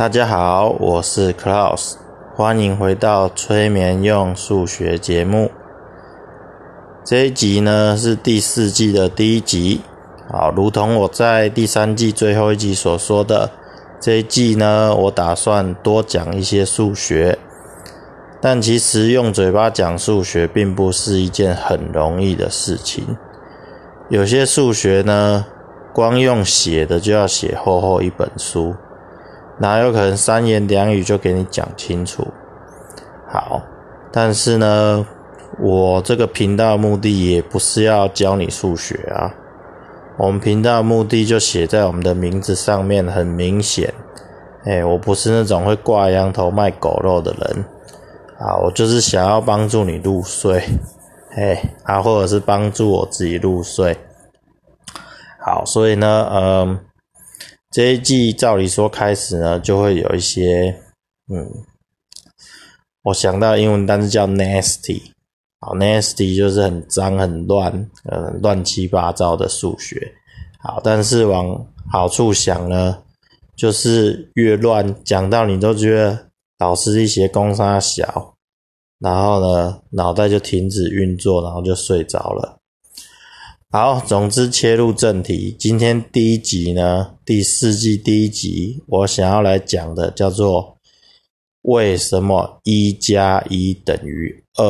大家好，我是 Klaus，欢迎回到催眠用数学节目。这一集呢是第四季的第一集。好，如同我在第三季最后一集所说的，这一季呢，我打算多讲一些数学。但其实用嘴巴讲数学并不是一件很容易的事情。有些数学呢，光用写的就要写厚厚一本书，哪有可能三言两语就给你讲清楚？好，但是呢，我这个频道目的也不是要教你数学啊。我们频道目的就写在我们的名字上面，很明显。哎，我不是那种会挂羊头卖狗肉的人。啊，我就是想要帮助你入睡，嘿，啊，或者是帮助我自己入睡。好，所以呢，嗯，这一季照理说开始呢，就会有一些，嗯，我想到英文单词叫 nasty。好，nasty 就是很脏、很乱、呃，乱七八糟的数学。好，但是往好处想呢，就是越乱，讲到你都觉得老师一些功差小，然后呢，脑袋就停止运作，然后就睡着了。好，总之切入正题，今天第一集呢，第四季第一集，我想要来讲的叫做为什么一加一等于二。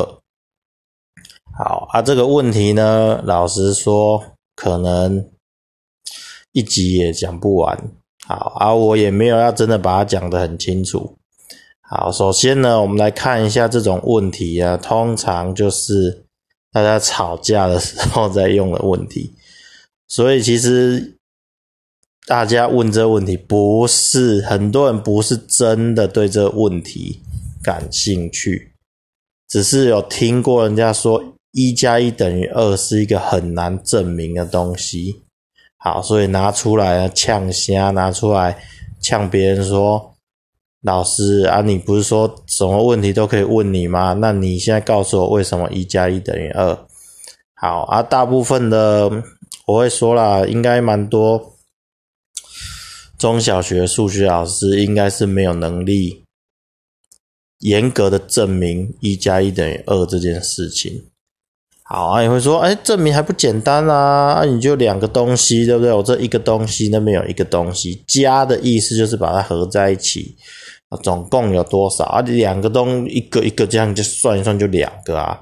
好啊，这个问题呢，老实说，可能一集也讲不完。好啊，我也没有要真的把它讲得很清楚。好，首先呢，我们来看一下这种问题啊，通常就是大家吵架的时候在用的问题。所以其实大家问这问题，不是很多人不是真的对这问题感兴趣，只是有听过人家说。一加一等于二是一个很难证明的东西，好，所以拿出来呛虾，拿出来呛别人说：“老师啊，你不是说什么问题都可以问你吗？那你现在告诉我为什么一加一等于二？”好啊，大部分的我会说啦，应该蛮多中小学数学老师应该是没有能力严格的证明一加一等于二这件事情。好啊，你会说，哎，证明还不简单啊？你就两个东西，对不对？我这一个东西，那边有一个东西，加的意思就是把它合在一起，啊，总共有多少啊？两个东一个一个这样就算一算，就两个啊，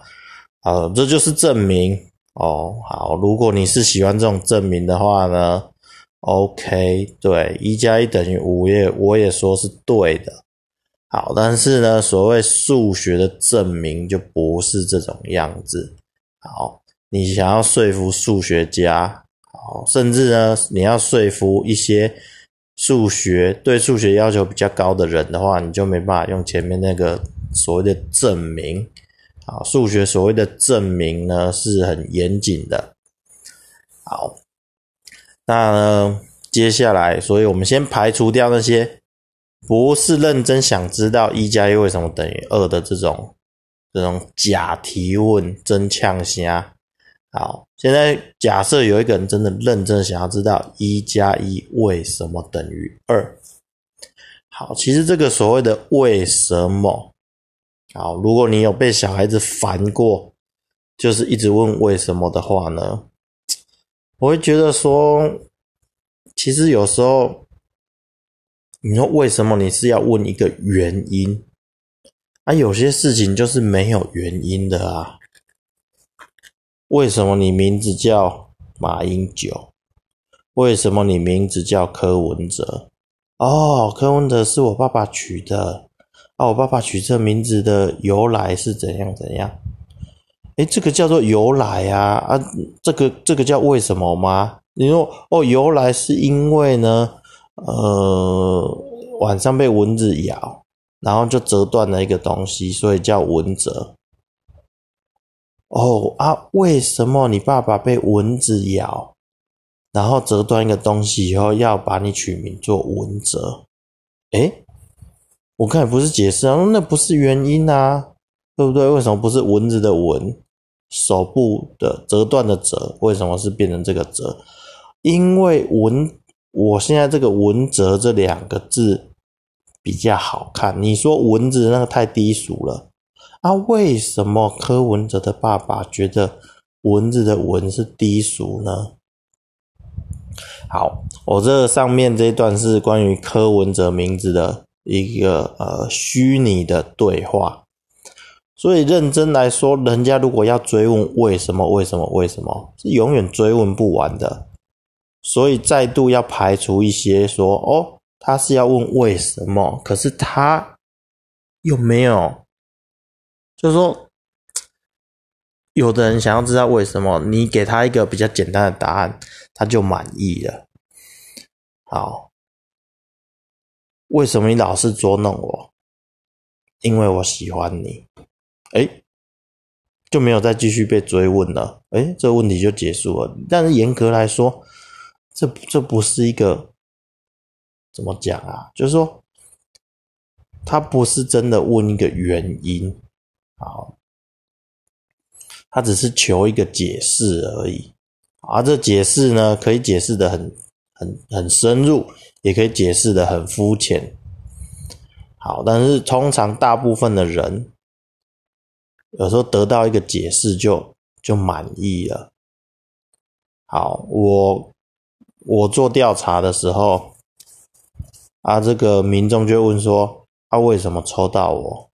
好，这就是证明哦。好，如果你是喜欢这种证明的话呢，OK，对，一加一等于五，也我也说是对的。好，但是呢，所谓数学的证明就不是这种样子。好，你想要说服数学家，好，甚至呢，你要说服一些数学对数学要求比较高的人的话，你就没办法用前面那个所谓的证明。好，数学所谓的证明呢是很严谨的。好，那呢，接下来，所以我们先排除掉那些不是认真想知道一加一为什么等于二的这种。这种假提问真呛虾。好，现在假设有一个人真的认真想要知道一加一为什么等于二。好，其实这个所谓的为什么，好，如果你有被小孩子烦过，就是一直问为什么的话呢，我会觉得说，其实有时候你说为什么你是要问一个原因。啊，有些事情就是没有原因的啊。为什么你名字叫马英九？为什么你名字叫柯文哲？哦，柯文哲是我爸爸取的。啊，我爸爸取这名字的由来是怎样怎样？诶，这个叫做由来啊啊，这个这个叫为什么吗？你说哦，由来是因为呢，呃，晚上被蚊子咬。然后就折断了一个东西，所以叫蚊折。哦啊，为什么你爸爸被蚊子咬，然后折断一个东西以后，要把你取名做蚊折？诶，我看不是解释啊，那不是原因啊，对不对？为什么不是蚊子的蚊，手部的折断的折，为什么是变成这个折？因为蚊，我现在这个蚊折这两个字。比较好看。你说蚊子那个太低俗了啊？为什么柯文哲的爸爸觉得蚊子的蚊是低俗呢？好，我这上面这一段是关于柯文哲名字的一个呃虚拟的对话。所以认真来说，人家如果要追问为什么、为什么、为什么，是永远追问不完的。所以再度要排除一些说，哦，他是要问为什么，可是他又没有，就是说，有的人想要知道为什么，你给他一个比较简单的答案，他就满意了。好，为什么你老是捉弄我？因为我喜欢你。哎，就没有再继续被追问了。哎，这问题就结束了。但是严格来说，这这不是一个怎么讲啊？就是说，他不是真的问一个原因，好，他只是求一个解释而已。而这解释呢，可以解释的很很很深入，也可以解释的很肤浅。好，但是通常大部分的人。有时候得到一个解释就就满意了。好，我我做调查的时候，啊，这个民众就问说，他为什么抽到我？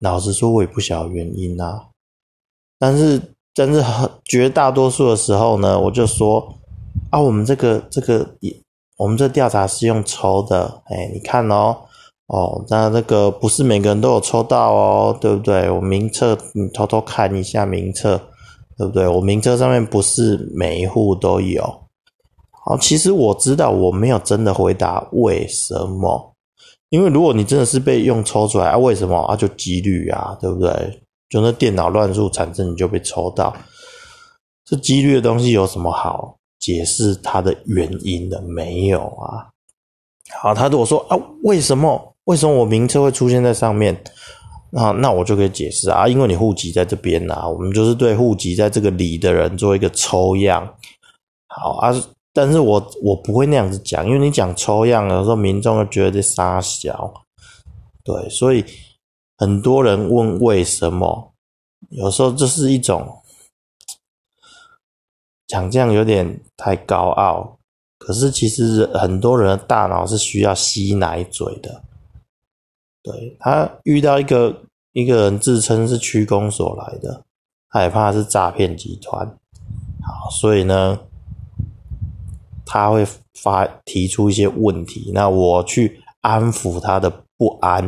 老实说，我也不晓得原因啊。但是，但是绝大多数的时候呢，我就说，啊，我们这个这个也，我们这调查是用抽的，哎，你看哦。哦，那那个不是每个人都有抽到哦，对不对？我名册你偷偷看一下名册，对不对？我名册上面不是每一户都有。好，其实我知道我没有真的回答为什么，因为如果你真的是被用抽出来啊，为什么啊？就几率啊，对不对？就那电脑乱数产生你就被抽到，这几率的东西有什么好解释它的原因的？没有啊。好，他如果说啊，为什么？为什么我名册会出现在上面？那那我就可以解释啊，因为你户籍在这边呐，我们就是对户籍在这个里的人做一个抽样。好啊，但是我我不会那样子讲，因为你讲抽样，有时候民众就觉得这傻小。对，所以很多人问为什么，有时候这是一种讲这样有点太高傲，可是其实很多人的大脑是需要吸奶嘴的。对他遇到一个一个人自称是区公所来的，害怕是诈骗集团，好，所以呢，他会发提出一些问题，那我去安抚他的不安，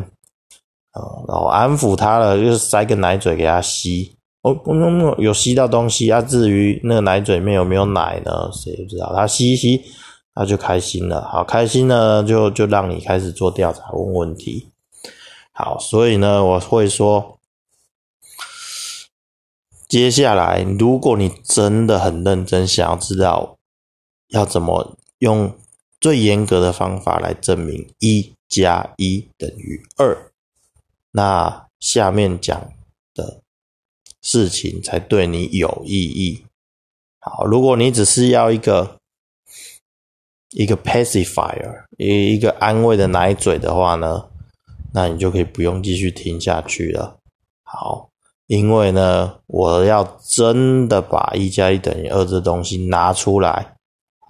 啊，然后安抚他了，就是塞个奶嘴给他吸，哦，不用有吸到东西啊，至于那个奶嘴里面有没有奶呢，谁不知道？他吸一吸，他就开心了，好，开心呢，就就让你开始做调查，问问题。好，所以呢，我会说，接下来，如果你真的很认真，想要知道要怎么用最严格的方法来证明一加一等于二，那下面讲的事情才对你有意义。好，如果你只是要一个一个 pacifier，一一个安慰的奶嘴的话呢？那你就可以不用继续听下去了。好，因为呢，我要真的把一加一等于二这东西拿出来，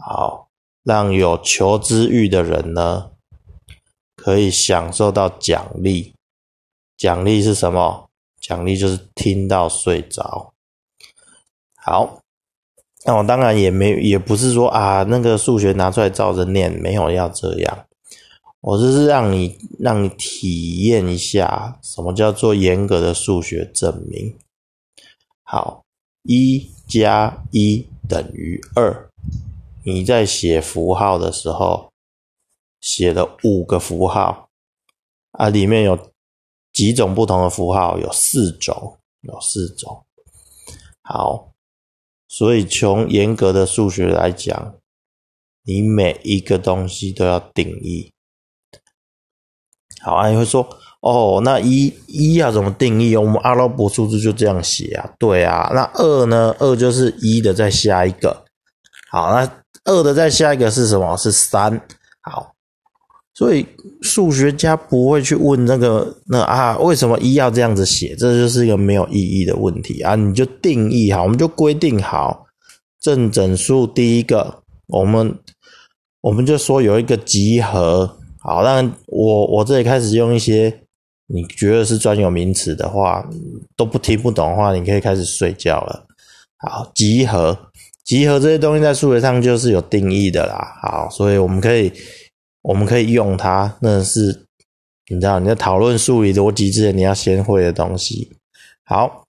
好，让有求知欲的人呢，可以享受到奖励。奖励是什么？奖励就是听到睡着。好，那我当然也没，也不是说啊，那个数学拿出来照着念，没有要这样。我这是让你让你体验一下什么叫做严格的数学证明。好，一加一等于二。你在写符号的时候写了五个符号啊，里面有几种不同的符号？有四种，有四种。好，所以从严格的数学来讲，你每一个东西都要定义。好啊，你会说哦，那一一要怎么定义？我们阿拉伯数字就这样写啊？对啊，那二呢？二就是一的再下一个。好，那二的再下一个是什么？是三。好，所以数学家不会去问那个那啊，为什么一要这样子写？这就是一个没有意义的问题啊！你就定义好，我们就规定好正整数。第一个，我们我们就说有一个集合。好，那我我这里开始用一些你觉得是专有名词的话，都不听不懂的话，你可以开始睡觉了。好，集合，集合这些东西在数学上就是有定义的啦。好，所以我们可以。我们可以用它，那是你知道你在讨论数理逻辑之前你要先会的东西。好，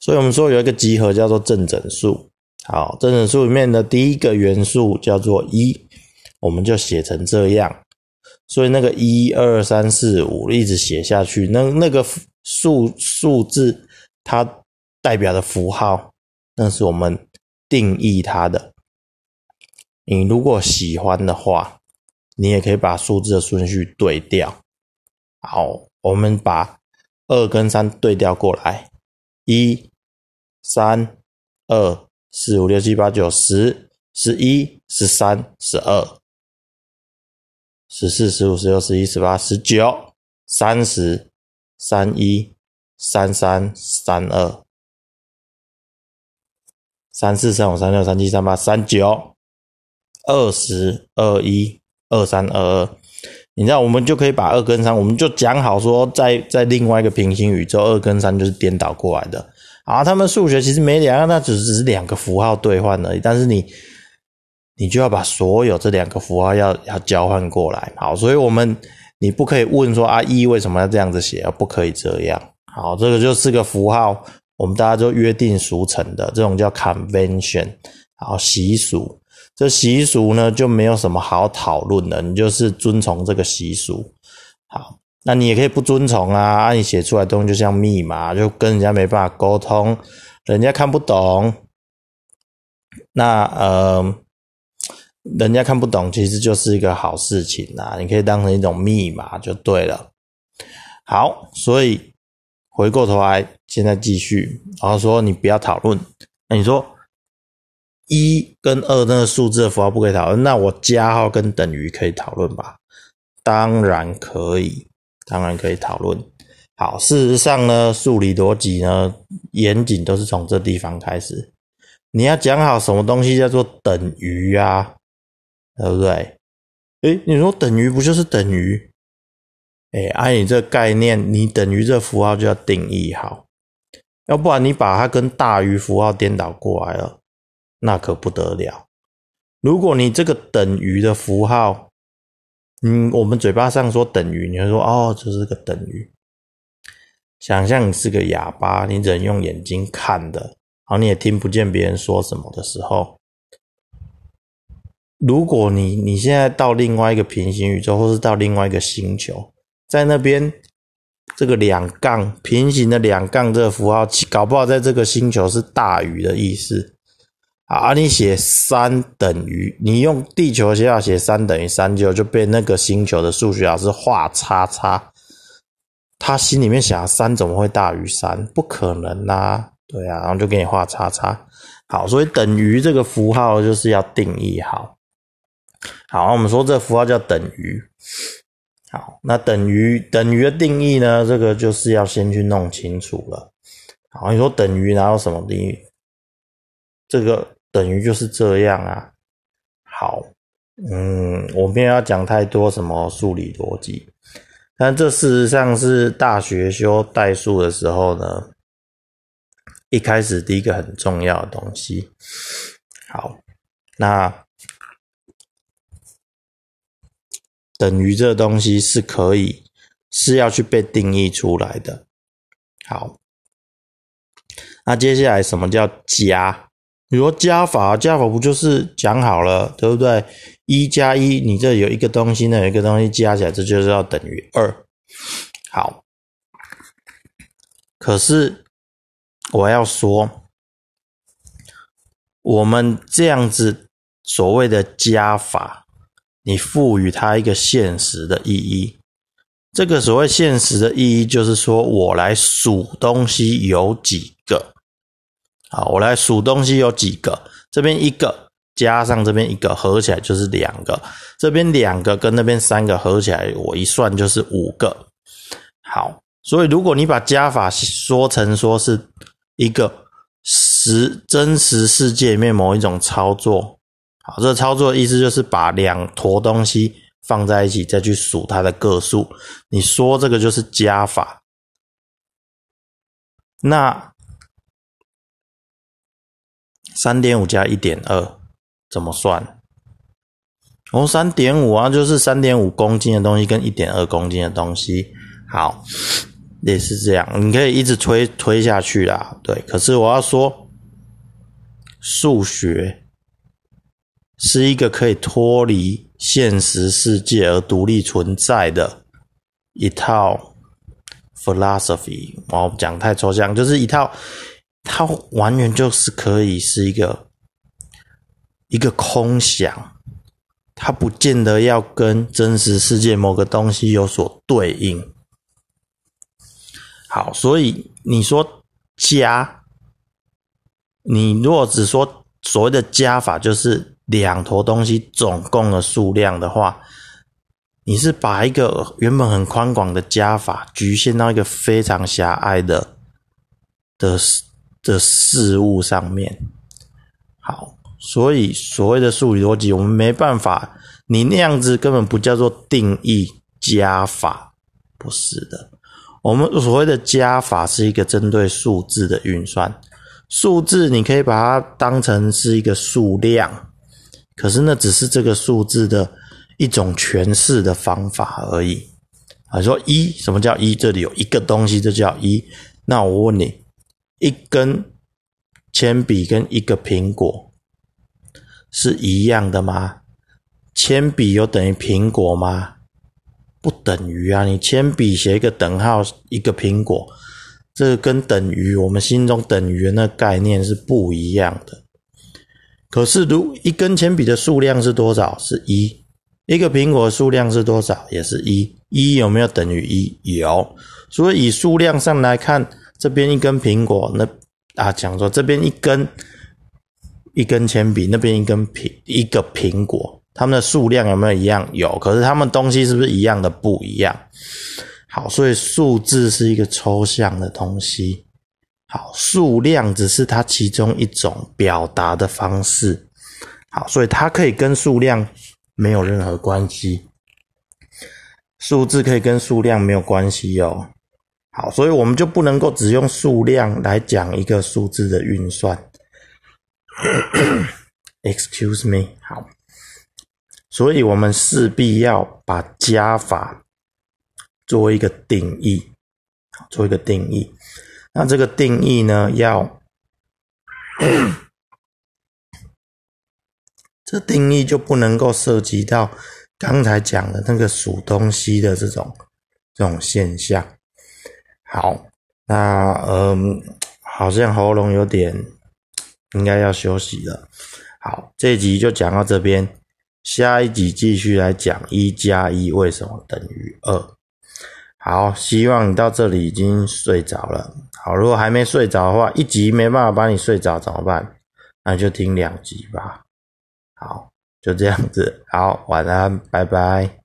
所以我们说有一个集合叫做正整数。好，正整数里面的第一个元素叫做一，我们就写成这样。所以那个一二三四五一直写下去，那那个数数字它代表的符号，那是我们定义它的。你如果喜欢的话。你也可以把数字的顺序对调。好，我们把二跟三对调过来，一、三、二、四、五、六、七、八、九、十、十一、十三、十二、十四、十五、十六、十一、十八、十九、三十、三一、三三、三二、三四、三五、三六、三七、三八、三九、二十二一。二三二二，你知道，我们就可以把二跟三，我们就讲好说，在在另外一个平行宇宙，二跟三就是颠倒过来的。啊，他们数学其实没两样，那只只是两个符号兑换而已。但是你，你就要把所有这两个符号要要交换过来。好，所以我们你不可以问说啊，一为什么要这样子写？不可以这样。好，这个就是个符号，我们大家就约定俗成的，这种叫 convention，好习俗。这习俗呢就没有什么好讨论的，你就是遵从这个习俗。好，那你也可以不遵从啊，你写出来东西就像密码，就跟人家没办法沟通，人家看不懂。那呃，人家看不懂，其实就是一个好事情呐，你可以当成一种密码就对了。好，所以回过头来，现在继续，然后说你不要讨论，那你说。一跟二那个数字的符号不可以讨论，那我加号跟等于可以讨论吧？当然可以，当然可以讨论。好，事实上呢，数理逻辑呢，严谨都是从这地方开始。你要讲好什么东西叫做等于啊，对不对？诶，你说等于不就是等于？诶，按你这概念，你等于这符号就要定义好，要不然你把它跟大于符号颠倒过来了。那可不得了！如果你这个等于的符号，嗯，我们嘴巴上说等于，你会说哦，这是个等于。想象你是个哑巴，你只能用眼睛看的，然后你也听不见别人说什么的时候，如果你你现在到另外一个平行宇宙，或是到另外一个星球，在那边这个两杠平行的两杠这个符号，搞不好在这个星球是大于的意思。啊，你写三等于，你用地球写法写三等于三，就就被那个星球的数学老师画叉叉。他心里面想，三怎么会大于三？不可能啊，对啊，然后就给你画叉叉。好，所以等于这个符号就是要定义好。好，我们说这符号叫等于。好，那等于等于的定义呢？这个就是要先去弄清楚了。好，你说等于哪有什么定义？这个。等于就是这样啊，好，嗯，我没有要讲太多什么数理逻辑，但这事实上是大学修代数的时候呢，一开始第一个很重要的东西。好，那等于这东西是可以是要去被定义出来的。好，那接下来什么叫加？比如加法，加法不就是讲好了，对不对？一加一，你这有一个东西，那有一个东西加起来，这就是要等于二。好，可是我要说，我们这样子所谓的加法，你赋予它一个现实的意义。这个所谓现实的意义，就是说我来数东西有几个。好，我来数东西有几个，这边一个，加上这边一个，合起来就是两个。这边两个跟那边三个合起来，我一算就是五个。好，所以如果你把加法说成说是一个实真实世界里面某一种操作，好，这个操作的意思就是把两坨东西放在一起，再去数它的个数。你说这个就是加法。那三点五加一点二怎么算？哦，三点五啊，就是三点五公斤的东西跟一点二公斤的东西。好，也是这样，你可以一直推推下去啦。对，可是我要说，数学是一个可以脱离现实世界而独立存在的一套 philosophy。我讲太抽象，就是一套，它完全就是可以是一个一个空想，它不见得要跟真实世界某个东西有所对应。好，所以你说加，你如果只说所谓的加法，就是两坨东西总共的数量的话，你是把一个原本很宽广的加法局限到一个非常狭隘的的的事物上面。好，所以所谓的数理逻辑，我们没办法，你那样子根本不叫做定义加法，不是的。我们所谓的加法是一个针对数字的运算，数字你可以把它当成是一个数量，可是那只是这个数字的一种诠释的方法而已。啊，说一，什么叫一？这里有一个东西，这叫一。那我问你，一根铅笔跟一个苹果是一样的吗？铅笔有等于苹果吗？不等于啊！你铅笔写一个等号，一个苹果，这个跟等于我们心中等于的那概念是不一样的。可是，如一根铅笔的数量是多少？是一。一个苹果数量是多少？也是一。一有没有等于一？有。所以以数量上来看，这边一根苹果，那啊讲说这边一根一根铅笔，那边一根苹一个苹果。它们的数量有没有一样？有，可是它们东西是不是一样的？不一样。好，所以数字是一个抽象的东西。好，数量只是它其中一种表达的方式。好，所以它可以跟数量没有任何关系。数字可以跟数量没有关系哦。好，所以我们就不能够只用数量来讲一个数字的运算。Excuse me，好。所以我们势必要把加法做一个定义，做一个定义。那这个定义呢，要这定义就不能够涉及到刚才讲的那个数东西的这种这种现象。好，那嗯，好像喉咙有点应该要休息了。好，这集就讲到这边。下一集继续来讲一加一为什么等于二。好，希望你到这里已经睡着了。好，如果还没睡着的话，一集没办法帮你睡着怎么办？那就听两集吧。好，就这样子。好，晚安，拜拜。